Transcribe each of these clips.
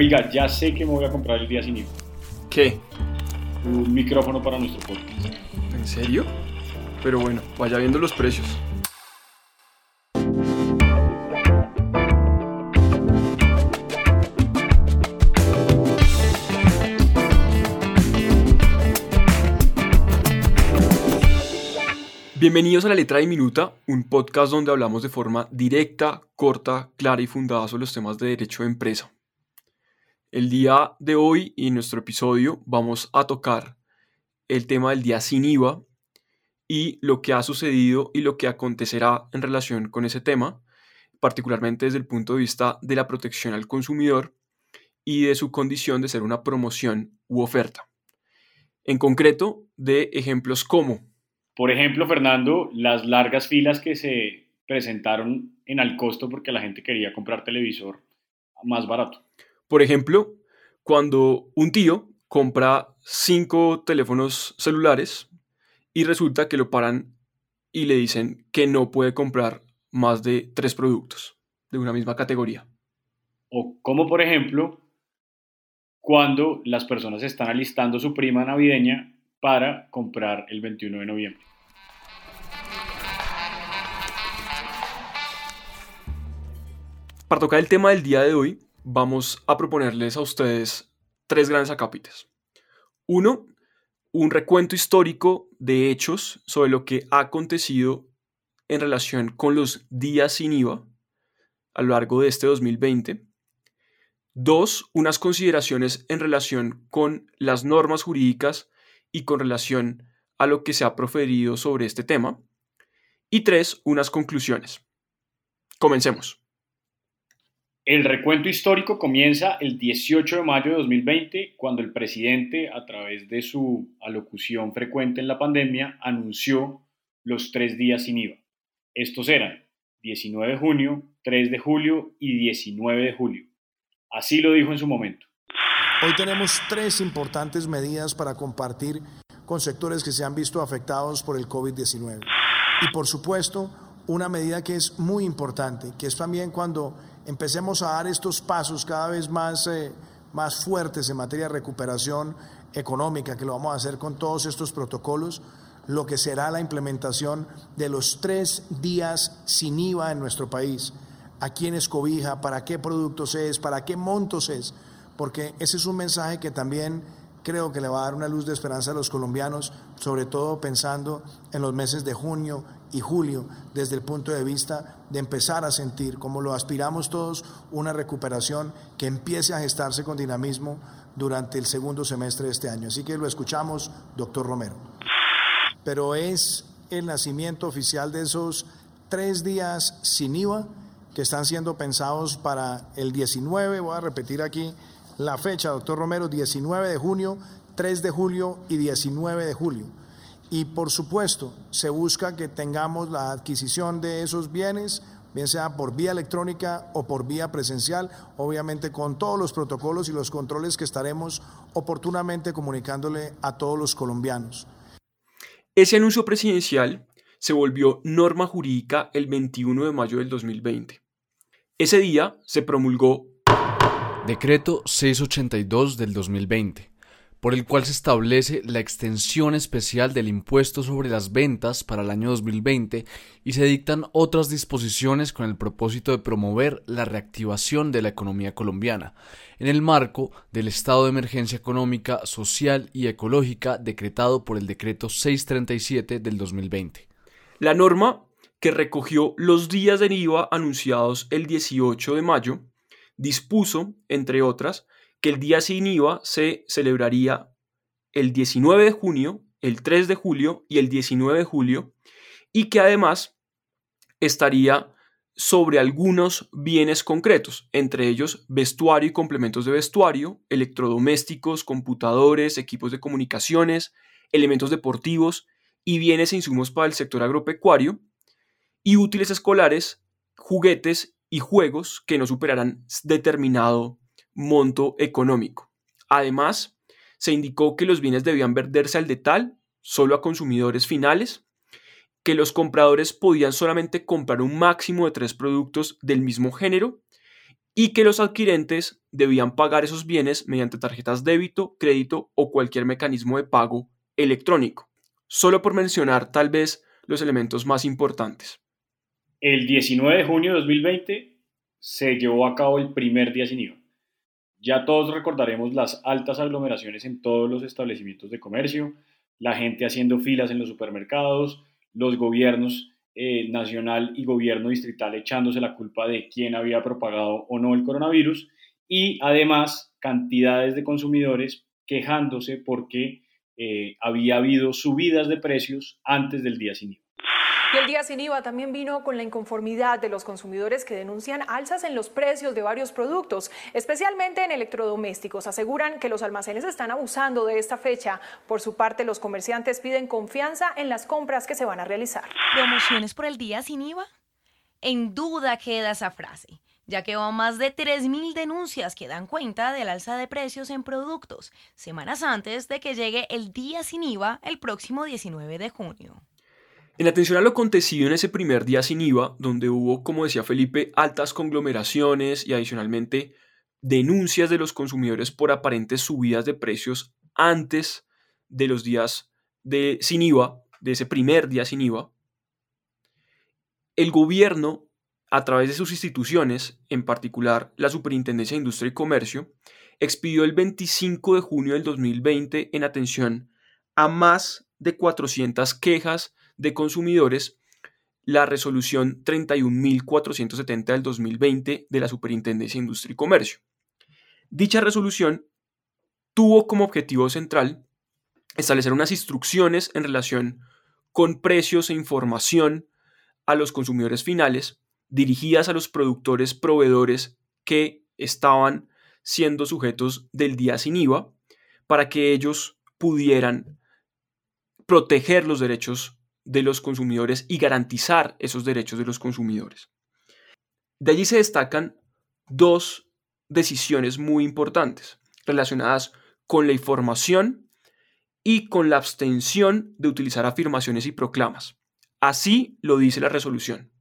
Oiga, ya sé que me voy a comprar el día sin IVA. ¿Qué? Un micrófono para nuestro podcast. ¿En serio? Pero bueno, vaya viendo los precios. Bienvenidos a La Letra Diminuta, un podcast donde hablamos de forma directa, corta, clara y fundada sobre los temas de derecho de empresa. El día de hoy y en nuestro episodio vamos a tocar el tema del día sin IVA y lo que ha sucedido y lo que acontecerá en relación con ese tema, particularmente desde el punto de vista de la protección al consumidor y de su condición de ser una promoción u oferta. En concreto, de ejemplos como por ejemplo, Fernando, las largas filas que se presentaron en al costo porque la gente quería comprar televisor más barato. Por ejemplo, cuando un tío compra cinco teléfonos celulares y resulta que lo paran y le dicen que no puede comprar más de tres productos de una misma categoría. O como por ejemplo, cuando las personas están alistando su prima navideña para comprar el 21 de noviembre. Para tocar el tema del día de hoy, vamos a proponerles a ustedes tres grandes acápites. Uno, un recuento histórico de hechos sobre lo que ha acontecido en relación con los días sin IVA a lo largo de este 2020. Dos, unas consideraciones en relación con las normas jurídicas y con relación a lo que se ha proferido sobre este tema. Y tres, unas conclusiones. Comencemos. El recuento histórico comienza el 18 de mayo de 2020, cuando el presidente, a través de su alocución frecuente en la pandemia, anunció los tres días sin IVA. Estos eran 19 de junio, 3 de julio y 19 de julio. Así lo dijo en su momento. Hoy tenemos tres importantes medidas para compartir con sectores que se han visto afectados por el COVID-19. Y por supuesto, una medida que es muy importante, que es también cuando empecemos a dar estos pasos cada vez más, eh, más fuertes en materia de recuperación económica, que lo vamos a hacer con todos estos protocolos, lo que será la implementación de los tres días sin IVA en nuestro país. ¿A quién es cobija? ¿Para qué productos es? ¿Para qué montos es? Porque ese es un mensaje que también creo que le va a dar una luz de esperanza a los colombianos, sobre todo pensando en los meses de junio y julio desde el punto de vista de empezar a sentir, como lo aspiramos todos, una recuperación que empiece a gestarse con dinamismo durante el segundo semestre de este año. Así que lo escuchamos, doctor Romero. Pero es el nacimiento oficial de esos tres días sin IVA que están siendo pensados para el 19, voy a repetir aquí la fecha, doctor Romero, 19 de junio, 3 de julio y 19 de julio y por supuesto se busca que tengamos la adquisición de esos bienes, bien sea por vía electrónica o por vía presencial, obviamente con todos los protocolos y los controles que estaremos oportunamente comunicándole a todos los colombianos. Ese anuncio presidencial se volvió norma jurídica el 21 de mayo del 2020. Ese día se promulgó Decreto 682 del 2020 por el cual se establece la extensión especial del impuesto sobre las ventas para el año 2020 y se dictan otras disposiciones con el propósito de promover la reactivación de la economía colombiana, en el marco del estado de emergencia económica, social y ecológica decretado por el decreto 637 del 2020. La norma, que recogió los días de IVA anunciados el 18 de mayo, dispuso, entre otras, que el día sin IVA se celebraría el 19 de junio, el 3 de julio y el 19 de julio, y que además estaría sobre algunos bienes concretos, entre ellos vestuario y complementos de vestuario, electrodomésticos, computadores, equipos de comunicaciones, elementos deportivos y bienes e insumos para el sector agropecuario, y útiles escolares, juguetes y juegos que no superarán determinado monto económico. Además, se indicó que los bienes debían venderse al detal, solo a consumidores finales, que los compradores podían solamente comprar un máximo de tres productos del mismo género y que los adquirentes debían pagar esos bienes mediante tarjetas débito, crédito o cualquier mecanismo de pago electrónico. Solo por mencionar tal vez los elementos más importantes. El 19 de junio de 2020 se llevó a cabo el primer día sin IVA. Ya todos recordaremos las altas aglomeraciones en todos los establecimientos de comercio, la gente haciendo filas en los supermercados, los gobiernos eh, nacional y gobierno distrital echándose la culpa de quién había propagado o no el coronavirus y además cantidades de consumidores quejándose porque eh, había habido subidas de precios antes del día sin IVA. Y el día sin IVA también vino con la inconformidad de los consumidores que denuncian alzas en los precios de varios productos, especialmente en electrodomésticos. Aseguran que los almacenes están abusando de esta fecha. Por su parte, los comerciantes piden confianza en las compras que se van a realizar. ¿Promociones por el día sin IVA? En duda queda esa frase ya que van más de 3.000 denuncias que dan cuenta del alza de precios en productos, semanas antes de que llegue el día sin IVA el próximo 19 de junio. En atención a lo acontecido en ese primer día sin IVA, donde hubo, como decía Felipe, altas conglomeraciones y adicionalmente denuncias de los consumidores por aparentes subidas de precios antes de los días de sin IVA, de ese primer día sin IVA, el gobierno, a través de sus instituciones, en particular la Superintendencia de Industria y Comercio, expidió el 25 de junio del 2020 en atención a más de 400 quejas de consumidores la resolución 31.470 del 2020 de la Superintendencia de Industria y Comercio. Dicha resolución tuvo como objetivo central establecer unas instrucciones en relación con precios e información a los consumidores finales dirigidas a los productores proveedores que estaban siendo sujetos del día sin IVA para que ellos pudieran proteger los derechos de los consumidores y garantizar esos derechos de los consumidores. De allí se destacan dos decisiones muy importantes relacionadas con la información y con la abstención de utilizar afirmaciones y proclamas. Así lo dice la resolución.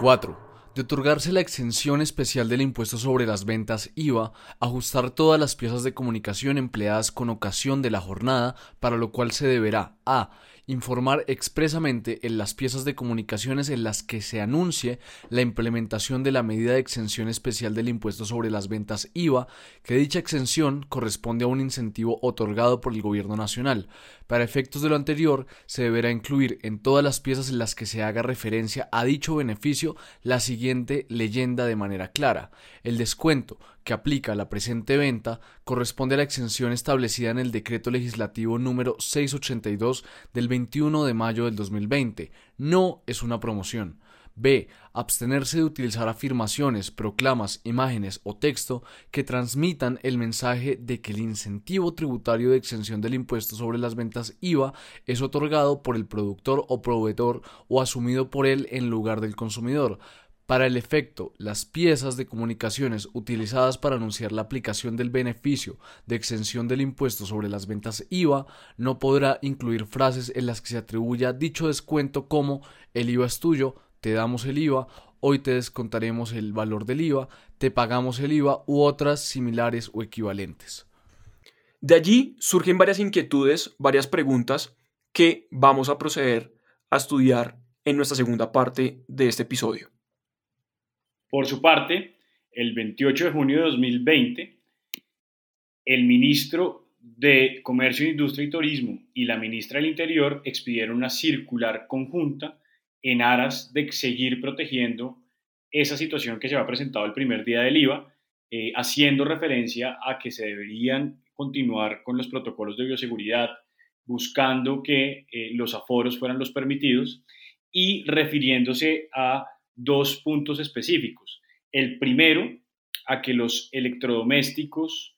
4 de otorgarse la exención especial del impuesto sobre las ventas IVA, ajustar todas las piezas de comunicación empleadas con ocasión de la jornada, para lo cual se deberá a informar expresamente en las piezas de comunicaciones en las que se anuncie la implementación de la medida de exención especial del impuesto sobre las ventas IVA, que dicha exención corresponde a un incentivo otorgado por el Gobierno Nacional. Para efectos de lo anterior, se deberá incluir en todas las piezas en las que se haga referencia a dicho beneficio la siguiente leyenda de manera clara. El descuento que aplica a la presente venta corresponde a la exención establecida en el decreto legislativo número 682 del 21 de mayo del 2020. No es una promoción. B. Abstenerse de utilizar afirmaciones, proclamas, imágenes o texto que transmitan el mensaje de que el incentivo tributario de exención del impuesto sobre las ventas IVA es otorgado por el productor o proveedor o asumido por él en lugar del consumidor. Para el efecto, las piezas de comunicaciones utilizadas para anunciar la aplicación del beneficio de exención del impuesto sobre las ventas IVA no podrá incluir frases en las que se atribuya dicho descuento como el IVA es tuyo, te damos el IVA, hoy te descontaremos el valor del IVA, te pagamos el IVA u otras similares o equivalentes. De allí surgen varias inquietudes, varias preguntas que vamos a proceder a estudiar en nuestra segunda parte de este episodio. Por su parte, el 28 de junio de 2020, el ministro de Comercio, Industria y Turismo y la ministra del Interior expidieron una circular conjunta en aras de seguir protegiendo esa situación que se ha presentado el primer día del IVA, eh, haciendo referencia a que se deberían continuar con los protocolos de bioseguridad, buscando que eh, los aforos fueran los permitidos y refiriéndose a dos puntos específicos. El primero, a que los electrodomésticos,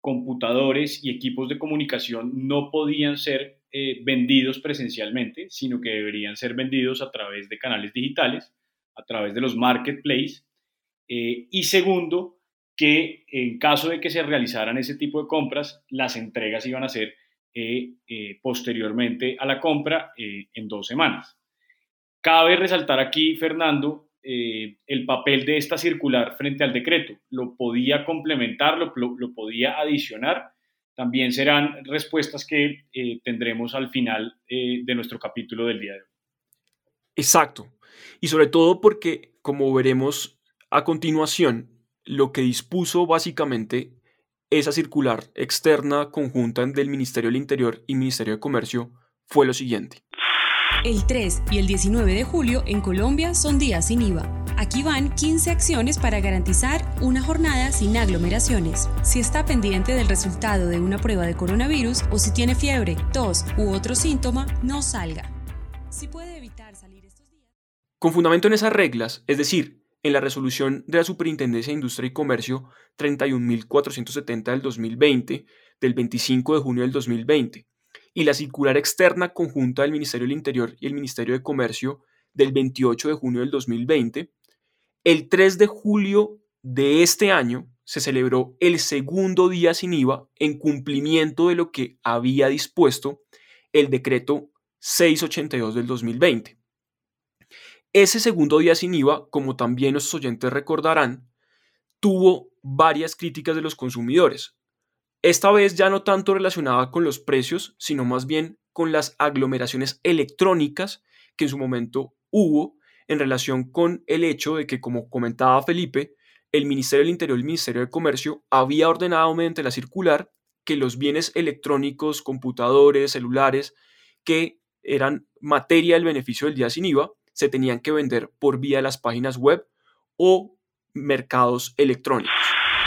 computadores y equipos de comunicación no podían ser eh, vendidos presencialmente, sino que deberían ser vendidos a través de canales digitales, a través de los marketplaces. Eh, y segundo, que en caso de que se realizaran ese tipo de compras, las entregas iban a ser eh, posteriormente a la compra en dos semanas. Cabe resaltar aquí, Fernando, eh, el papel de esta circular frente al decreto. ¿Lo podía complementar, lo, podía adicionar? También serán respuestas que eh, tendremos al final de nuestro capítulo del día de hoy. Exacto. Y sobre todo porque, como veremos a continuación, lo que dispuso básicamente esa circular externa conjunta del Ministerio del Interior y Ministerio de Comercio fue lo siguiente. El 3 y el 19 de julio en Colombia son días sin IVA. Aquí van 15 acciones para garantizar una jornada sin aglomeraciones. Si está pendiente del resultado de una prueba de coronavirus o si tiene fiebre, tos u otro síntoma, no salga. Si puede evitar salir estos días. Con fundamento en esas reglas, es decir, en la resolución de la Superintendencia de Industria y Comercio 31.470 del 2020, del 25 de junio del 2020, y la circular externa conjunta del Ministerio del Interior y el Ministerio de Comercio del 28 de junio del 2020, el 3 de julio de este año se celebró el segundo día sin IVA en cumplimiento de lo que había dispuesto el decreto 682 del 2020. Ese segundo día sin IVA, como también los oyentes recordarán, tuvo varias críticas de los consumidores, esta vez ya no tanto relacionada con los precios, sino más bien con las aglomeraciones electrónicas que en su momento hubo en relación con el hecho de que, como comentaba Felipe, el Ministerio del Interior y el Ministerio de Comercio había ordenado mediante la circular que los bienes electrónicos, computadores, celulares, que eran materia del beneficio del día sin IVA, se tenían que vender por vía de las páginas web o mercados electrónicos.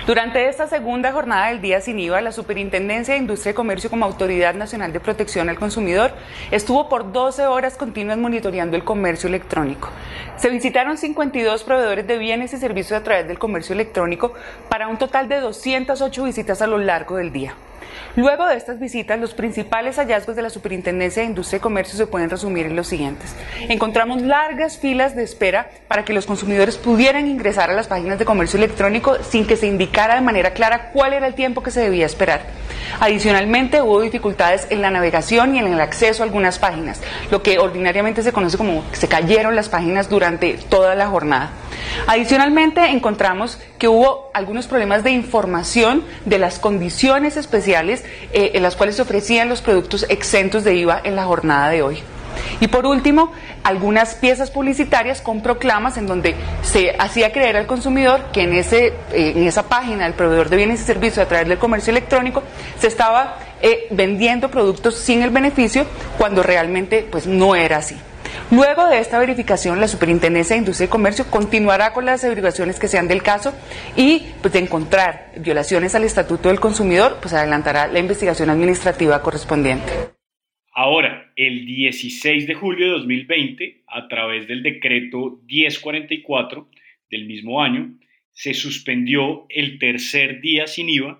Durante esta segunda jornada del Día Sin IVA, la Superintendencia de Industria y Comercio como Autoridad Nacional de Protección al Consumidor estuvo por 12 horas continuas monitoreando el comercio electrónico. Se visitaron 52 proveedores de bienes y servicios a través del comercio electrónico para un total de 208 visitas a lo largo del día. Luego de estas visitas, los principales hallazgos de la Superintendencia de Industria y Comercio se pueden resumir en los siguientes. Encontramos largas filas de espera para que los consumidores pudieran ingresar a las páginas de comercio electrónico sin que se indicara de manera clara cuál era el tiempo que se debía esperar. Adicionalmente, hubo dificultades en la navegación y en el acceso a algunas páginas, lo que ordinariamente se conoce como que se cayeron las páginas durante toda la jornada. Adicionalmente, encontramos que hubo algunos problemas de información de las condiciones especiales eh, en las cuales se ofrecían los productos exentos de IVA en la jornada de hoy. Y por último, algunas piezas publicitarias con proclamas en donde se hacía creer al consumidor que en, ese, eh, en esa página del proveedor de bienes y servicios a través del comercio electrónico se estaba eh, vendiendo productos sin el beneficio cuando realmente pues, no era así. Luego de esta verificación, la Superintendencia de Industria y Comercio continuará con las averiguaciones que sean del caso y pues, de encontrar violaciones al Estatuto del Consumidor, pues adelantará la investigación administrativa correspondiente. Ahora, el 16 de julio de 2020, a través del decreto 1044 del mismo año, se suspendió el tercer día sin IVA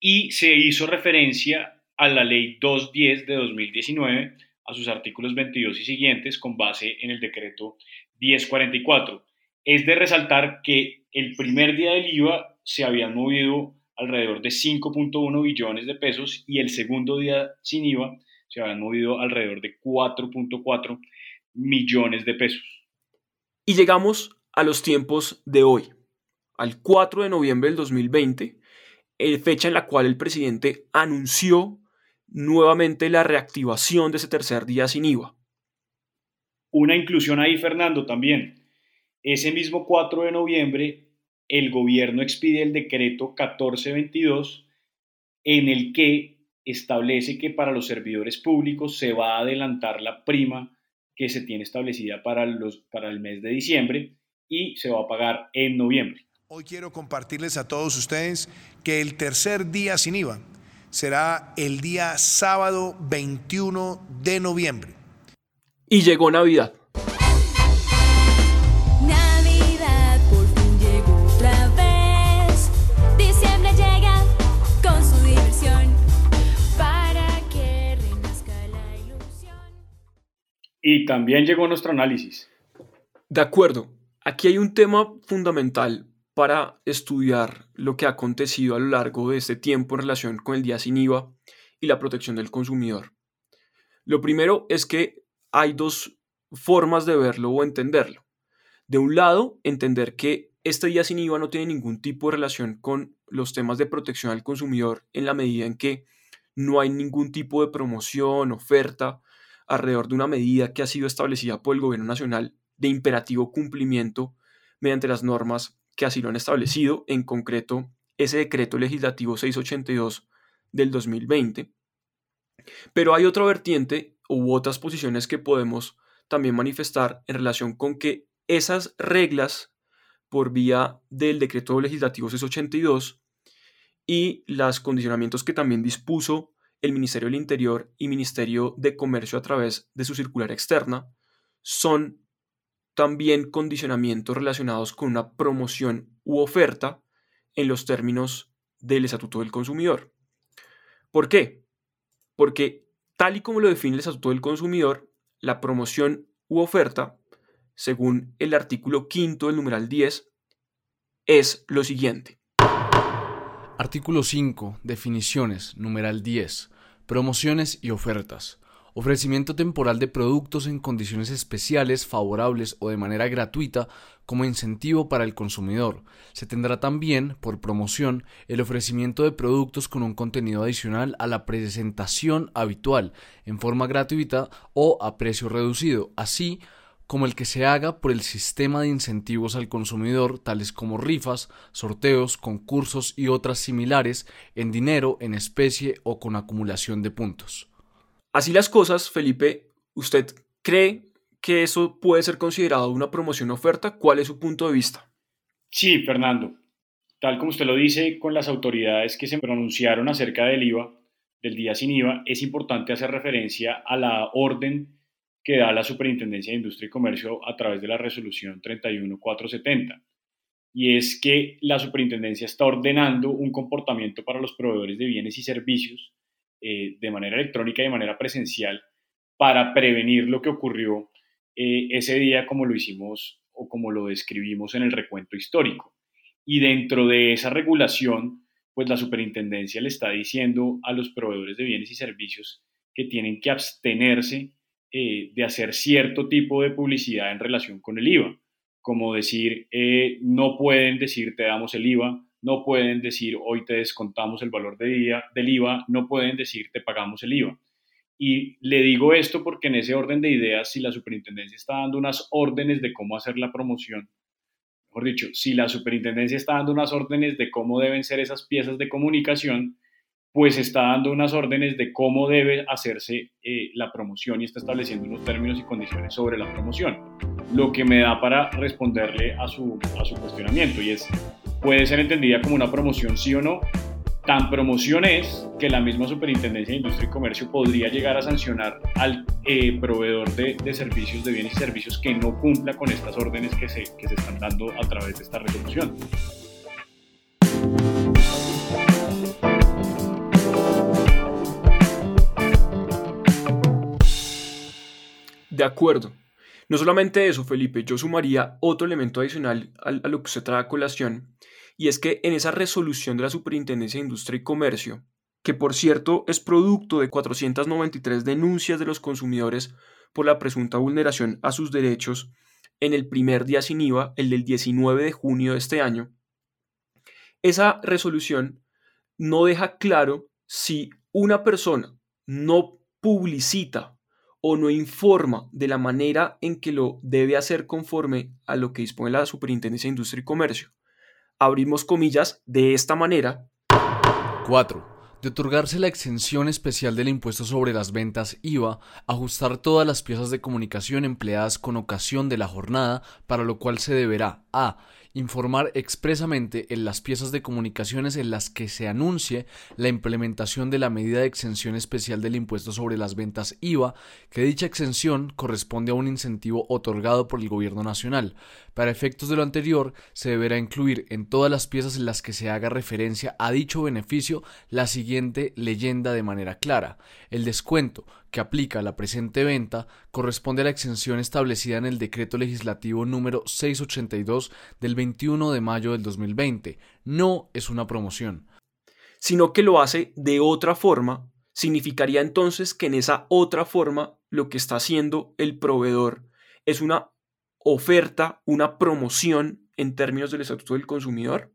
y se hizo referencia a la ley 210 de 2019 a sus artículos 22 y siguientes con base en el decreto 1044. Es de resaltar que el primer día del IVA se habían movido alrededor de 5.1 billones de pesos y el segundo día sin IVA se habían movido alrededor de 4.4 millones de pesos. Y llegamos a los tiempos de hoy, al 4 de noviembre del 2020, eh, fecha en la cual el presidente anunció nuevamente la reactivación de ese tercer día sin IVA. Una inclusión ahí, Fernando, también. Ese mismo 4 de noviembre, el gobierno expide el decreto 1422 en el que establece que para los servidores públicos se va a adelantar la prima que se tiene establecida para, los, para el mes de diciembre y se va a pagar en noviembre. Hoy quiero compartirles a todos ustedes que el tercer día sin IVA será el día sábado 21 de noviembre. Y llegó Navidad. Navidad por fin llegó otra vez. Diciembre llega con su diversión para que renazca la ilusión. Y también llegó nuestro análisis. De acuerdo, aquí hay un tema fundamental para estudiar lo que ha acontecido a lo largo de este tiempo en relación con el día sin IVA y la protección del consumidor. Lo primero es que hay dos formas de verlo o entenderlo. De un lado, entender que este día sin IVA no tiene ningún tipo de relación con los temas de protección al consumidor en la medida en que no hay ningún tipo de promoción, oferta alrededor de una medida que ha sido establecida por el gobierno nacional de imperativo cumplimiento mediante las normas que así lo han establecido, en concreto ese decreto legislativo 682 del 2020. Pero hay otra vertiente u otras posiciones que podemos también manifestar en relación con que esas reglas por vía del decreto legislativo 682 y los condicionamientos que también dispuso el Ministerio del Interior y Ministerio de Comercio a través de su circular externa son también condicionamientos relacionados con una promoción u oferta en los términos del Estatuto del Consumidor. ¿Por qué? Porque tal y como lo define el Estatuto del Consumidor, la promoción u oferta, según el artículo quinto del numeral 10, es lo siguiente. Artículo 5. Definiciones. Numeral 10. Promociones y ofertas. Ofrecimiento temporal de productos en condiciones especiales, favorables o de manera gratuita como incentivo para el consumidor. Se tendrá también, por promoción, el ofrecimiento de productos con un contenido adicional a la presentación habitual, en forma gratuita o a precio reducido, así como el que se haga por el sistema de incentivos al consumidor, tales como rifas, sorteos, concursos y otras similares, en dinero, en especie o con acumulación de puntos. Así las cosas, Felipe, ¿usted cree que eso puede ser considerado una promoción oferta? ¿Cuál es su punto de vista? Sí, Fernando. Tal como usted lo dice, con las autoridades que se pronunciaron acerca del IVA, del día sin IVA, es importante hacer referencia a la orden que da la Superintendencia de Industria y Comercio a través de la resolución 31470. Y es que la superintendencia está ordenando un comportamiento para los proveedores de bienes y servicios eh, de manera electrónica y de manera presencial para prevenir lo que ocurrió eh, ese día como lo hicimos o como lo describimos en el recuento histórico. Y dentro de esa regulación, pues la superintendencia le está diciendo a los proveedores de bienes y servicios que tienen que abstenerse eh, de hacer cierto tipo de publicidad en relación con el IVA, como decir, no pueden decir te damos el IVA, no pueden decir hoy te descontamos el valor de día, del IVA, no pueden decir te pagamos el IVA. Y le digo esto porque en ese orden de ideas, si la superintendencia está dando unas órdenes de cómo hacer la promoción, mejor dicho, si la superintendencia está dando unas órdenes de cómo deben ser esas piezas de comunicación, pues está dando unas órdenes de cómo debe hacerse eh, la promoción y está estableciendo unos términos y condiciones sobre la promoción. Lo que me da para responderle a su, a su cuestionamiento y es, puede ser entendida como una promoción sí o no. Tan promoción es que la misma Superintendencia de Industria y Comercio podría llegar a sancionar al eh, proveedor de, de, servicios, de bienes y servicios que no cumpla con estas órdenes que se, que se están dando a través de esta resolución. De acuerdo. No solamente eso, Felipe, yo sumaría otro elemento adicional a, lo que se trae a colación, y es que en esa resolución de la Superintendencia de Industria y Comercio, que por cierto es producto de 493 denuncias de los consumidores por la presunta vulneración a sus derechos en el primer día sin IVA, el del 19 de junio de este año, esa resolución no deja claro si una persona no publicita o no informa de la manera en que lo debe hacer conforme a lo que dispone la Superintendencia de Industria y Comercio. Abrimos comillas de esta manera. 4. De otorgarse la exención especial del impuesto sobre las ventas IVA, ajustar todas las piezas de comunicación empleadas con ocasión de la jornada, para lo cual se deberá a informar expresamente en las piezas de comunicaciones en las que se anuncie la implementación de la medida de exención especial del impuesto sobre las ventas IVA, que dicha exención corresponde a un incentivo otorgado por el Gobierno Nacional. Para efectos de lo anterior, se deberá incluir en todas las piezas en las que se haga referencia a dicho beneficio la siguiente leyenda de manera clara. El descuento que aplica a la presente venta corresponde a la exención establecida en el decreto legislativo número 682 del 21 de mayo del 2020. No es una promoción. Sino que lo hace de otra forma, significaría entonces que en esa otra forma lo que está haciendo el proveedor es una oferta, una promoción en términos del estatuto del consumidor?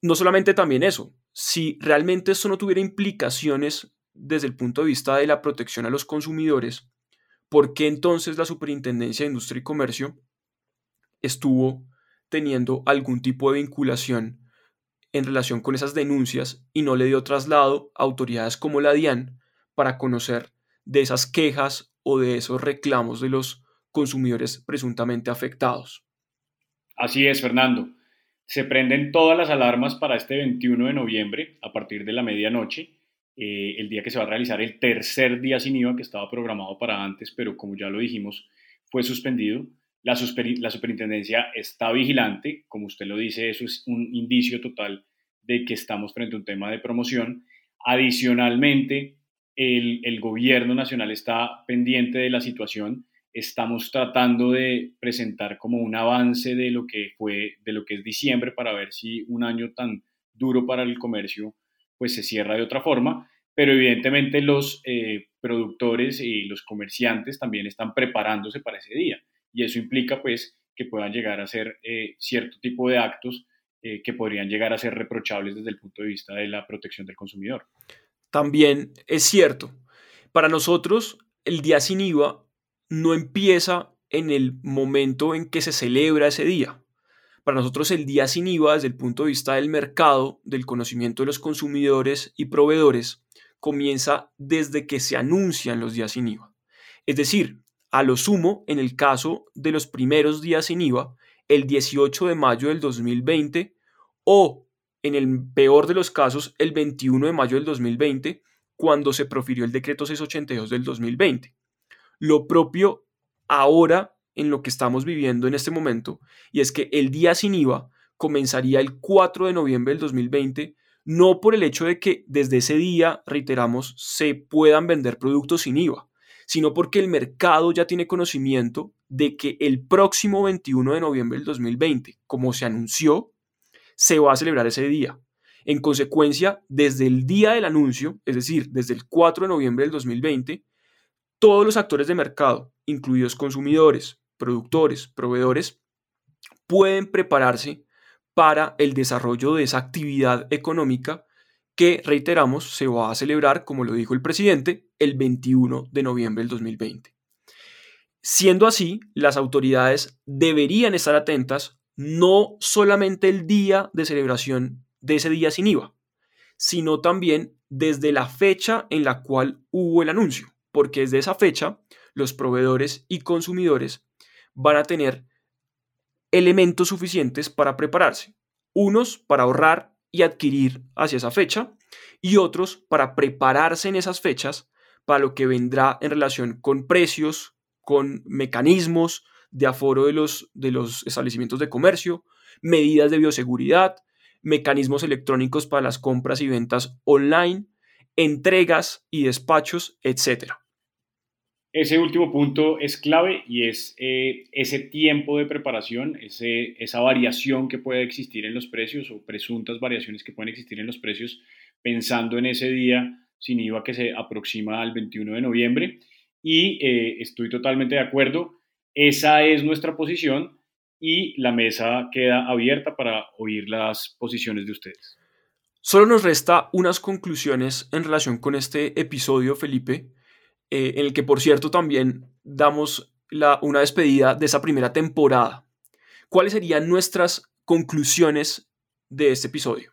No solamente también eso, si realmente esto no tuviera implicaciones desde el punto de vista de la protección a los consumidores, ¿por qué entonces la Superintendencia de Industria y Comercio estuvo teniendo algún tipo de vinculación en relación con esas denuncias y no le dio traslado a autoridades como la DIAN para conocer de esas quejas o de esos reclamos de los consumidores presuntamente afectados? Así es, Fernando. Se prenden todas las alarmas para este 21 de noviembre a partir de la medianoche, eh, el día que se va a realizar el tercer día sin IVA que estaba programado para antes, pero como ya lo dijimos, fue suspendido. La, superintendencia está vigilante, como usted lo dice, eso es un indicio total de que estamos frente a un tema de promoción. Adicionalmente, el, el gobierno nacional está pendiente de la situación estamos tratando de presentar como un avance de lo que fue, de lo que es diciembre para ver si un año tan duro para el comercio pues se cierra de otra forma, pero evidentemente los eh, productores y los comerciantes también están preparándose para ese día y eso implica pues que puedan llegar a hacer eh, cierto tipo de actos eh, que podrían llegar a ser reprochables desde el punto de vista de la protección del consumidor. También es cierto, para nosotros el día sin IVA no empieza en el momento en que se celebra ese día. Para nosotros el día sin IVA, desde el punto de vista del mercado, del conocimiento de los consumidores y proveedores, comienza desde que se anuncian los días sin IVA. Es decir, a lo sumo, en el caso de los primeros días sin IVA, el 18 de mayo del 2020 o, en el peor de los casos, el 21 de mayo del 2020, cuando se profirió el decreto 682 del 2020 lo propio ahora en lo que estamos viviendo en este momento, y es que el día sin IVA comenzaría el 4 de noviembre del 2020, no por el hecho de que desde ese día, reiteramos, se puedan vender productos sin IVA, sino porque el mercado ya tiene conocimiento de que el próximo 21 de noviembre del 2020, como se anunció, se va a celebrar ese día. En consecuencia, desde el día del anuncio, es decir, desde el 4 de noviembre del 2020, todos los actores de mercado, incluidos consumidores, productores, proveedores, pueden prepararse para el desarrollo de esa actividad económica que, reiteramos, se va a celebrar, como lo dijo el presidente, el 21 de noviembre del 2020. Siendo así, las autoridades deberían estar atentas no solamente el día de celebración de ese día sin IVA, sino también desde la fecha en la cual hubo el anuncio porque desde esa fecha los proveedores y consumidores van a tener elementos suficientes para prepararse. Unos para ahorrar y adquirir hacia esa fecha y otros para prepararse en esas fechas para lo que vendrá en relación con precios, con mecanismos de aforo de los, de los establecimientos de comercio, medidas de bioseguridad, mecanismos electrónicos para las compras y ventas online, entregas y despachos, etc. Ese último punto es clave y es eh, ese tiempo de preparación, ese, esa variación que puede existir en los precios o presuntas variaciones que pueden existir en los precios pensando en ese día sin IVA que se aproxima al 21 de noviembre. Y eh, estoy totalmente de acuerdo, esa es nuestra posición y la mesa queda abierta para oír las posiciones de ustedes. Solo nos resta unas conclusiones en relación con este episodio, Felipe. Eh, en el que por cierto también damos la, una despedida de esa primera temporada. ¿Cuáles serían nuestras conclusiones de este episodio?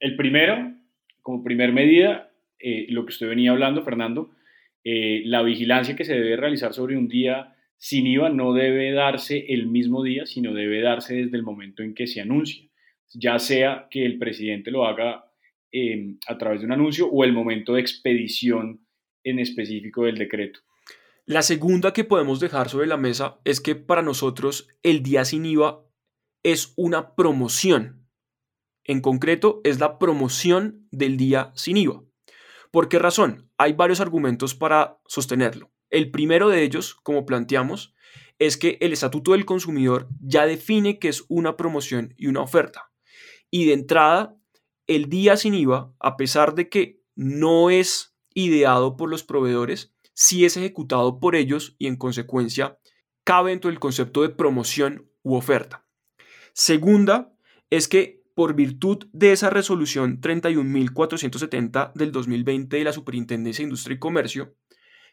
El primero, como primer medida, eh, lo que usted venía hablando, Fernando, eh, la vigilancia que se debe realizar sobre un día sin IVA no debe darse el mismo día, sino debe darse desde el momento en que se anuncia, ya sea que el presidente lo haga a través de un anuncio o el momento de expedición en específico del decreto. La segunda que podemos dejar sobre la mesa es que para nosotros el día sin IVA es una promoción. En concreto, es la promoción del día sin IVA. ¿Por qué razón? Hay varios argumentos para sostenerlo. El primero de ellos, como planteamos, es que el Estatuto del Consumidor ya define que es una promoción y una oferta. Y de entrada, el día sin IVA, a pesar de que no es ideado por los proveedores, si es ejecutado por ellos y en consecuencia cabe dentro del concepto de promoción u oferta. Segunda es que por virtud de esa resolución 31.470 del 2020 de la Superintendencia de Industria y Comercio,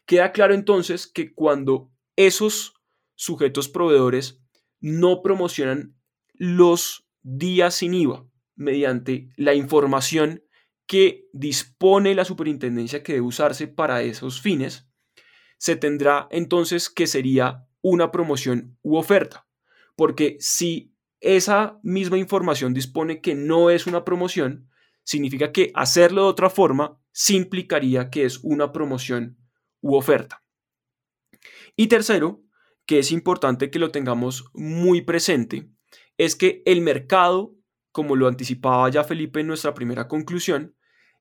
queda claro entonces que cuando esos sujetos proveedores no promocionan los días sin IVA mediante la información que dispone la superintendencia que debe usarse para esos fines, se tendrá entonces que sería una promoción u oferta. Porque si esa misma información dispone que no es una promoción, significa que hacerlo de otra forma sí implicaría que es una promoción u oferta. Y tercero, que es importante que lo tengamos muy presente, es que el mercado, como lo anticipaba ya Felipe en nuestra primera conclusión,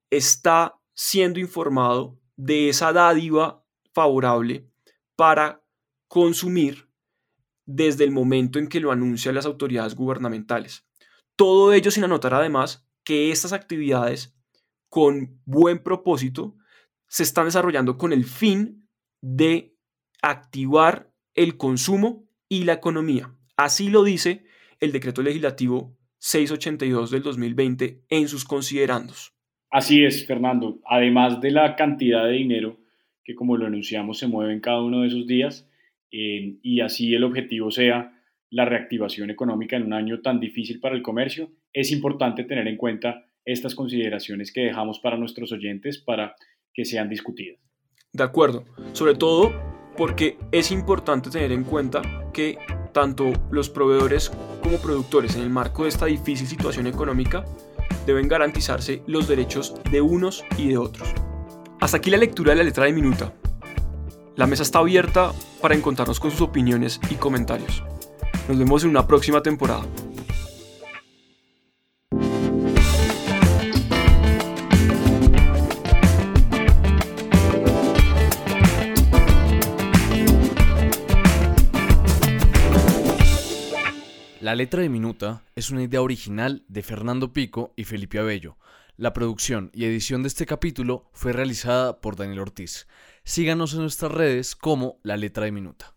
está siendo informado de esa dádiva favorable para consumir desde el momento en que lo anuncian las autoridades gubernamentales. Todo ello sin anotar además que estas actividades con buen propósito se están desarrollando con el fin de activar el consumo y la economía. Así lo dice el decreto legislativo 682 del 2020 en sus considerandos. Así es, Fernando. Además de la cantidad de dinero que, como lo anunciamos, se mueve en cada uno de esos días, eh, y así el objetivo sea la reactivación económica en un año tan difícil para el comercio, es importante tener en cuenta estas consideraciones que dejamos para nuestros oyentes para que sean discutidas. De acuerdo, sobre todo porque es importante tener en cuenta que tanto los proveedores como productores en el marco de esta difícil situación económica deben garantizarse los derechos de unos y de otros. Hasta aquí la lectura de la letra de minuta. La mesa está abierta para encontrarnos con sus opiniones y comentarios. Nos vemos en una próxima temporada. La letra de Minuta es una idea original de Fernando Pico y Felipe Abello. La producción y edición de este capítulo fue realizada por Daniel Ortiz. Síganos en nuestras redes como La letra de Minuta.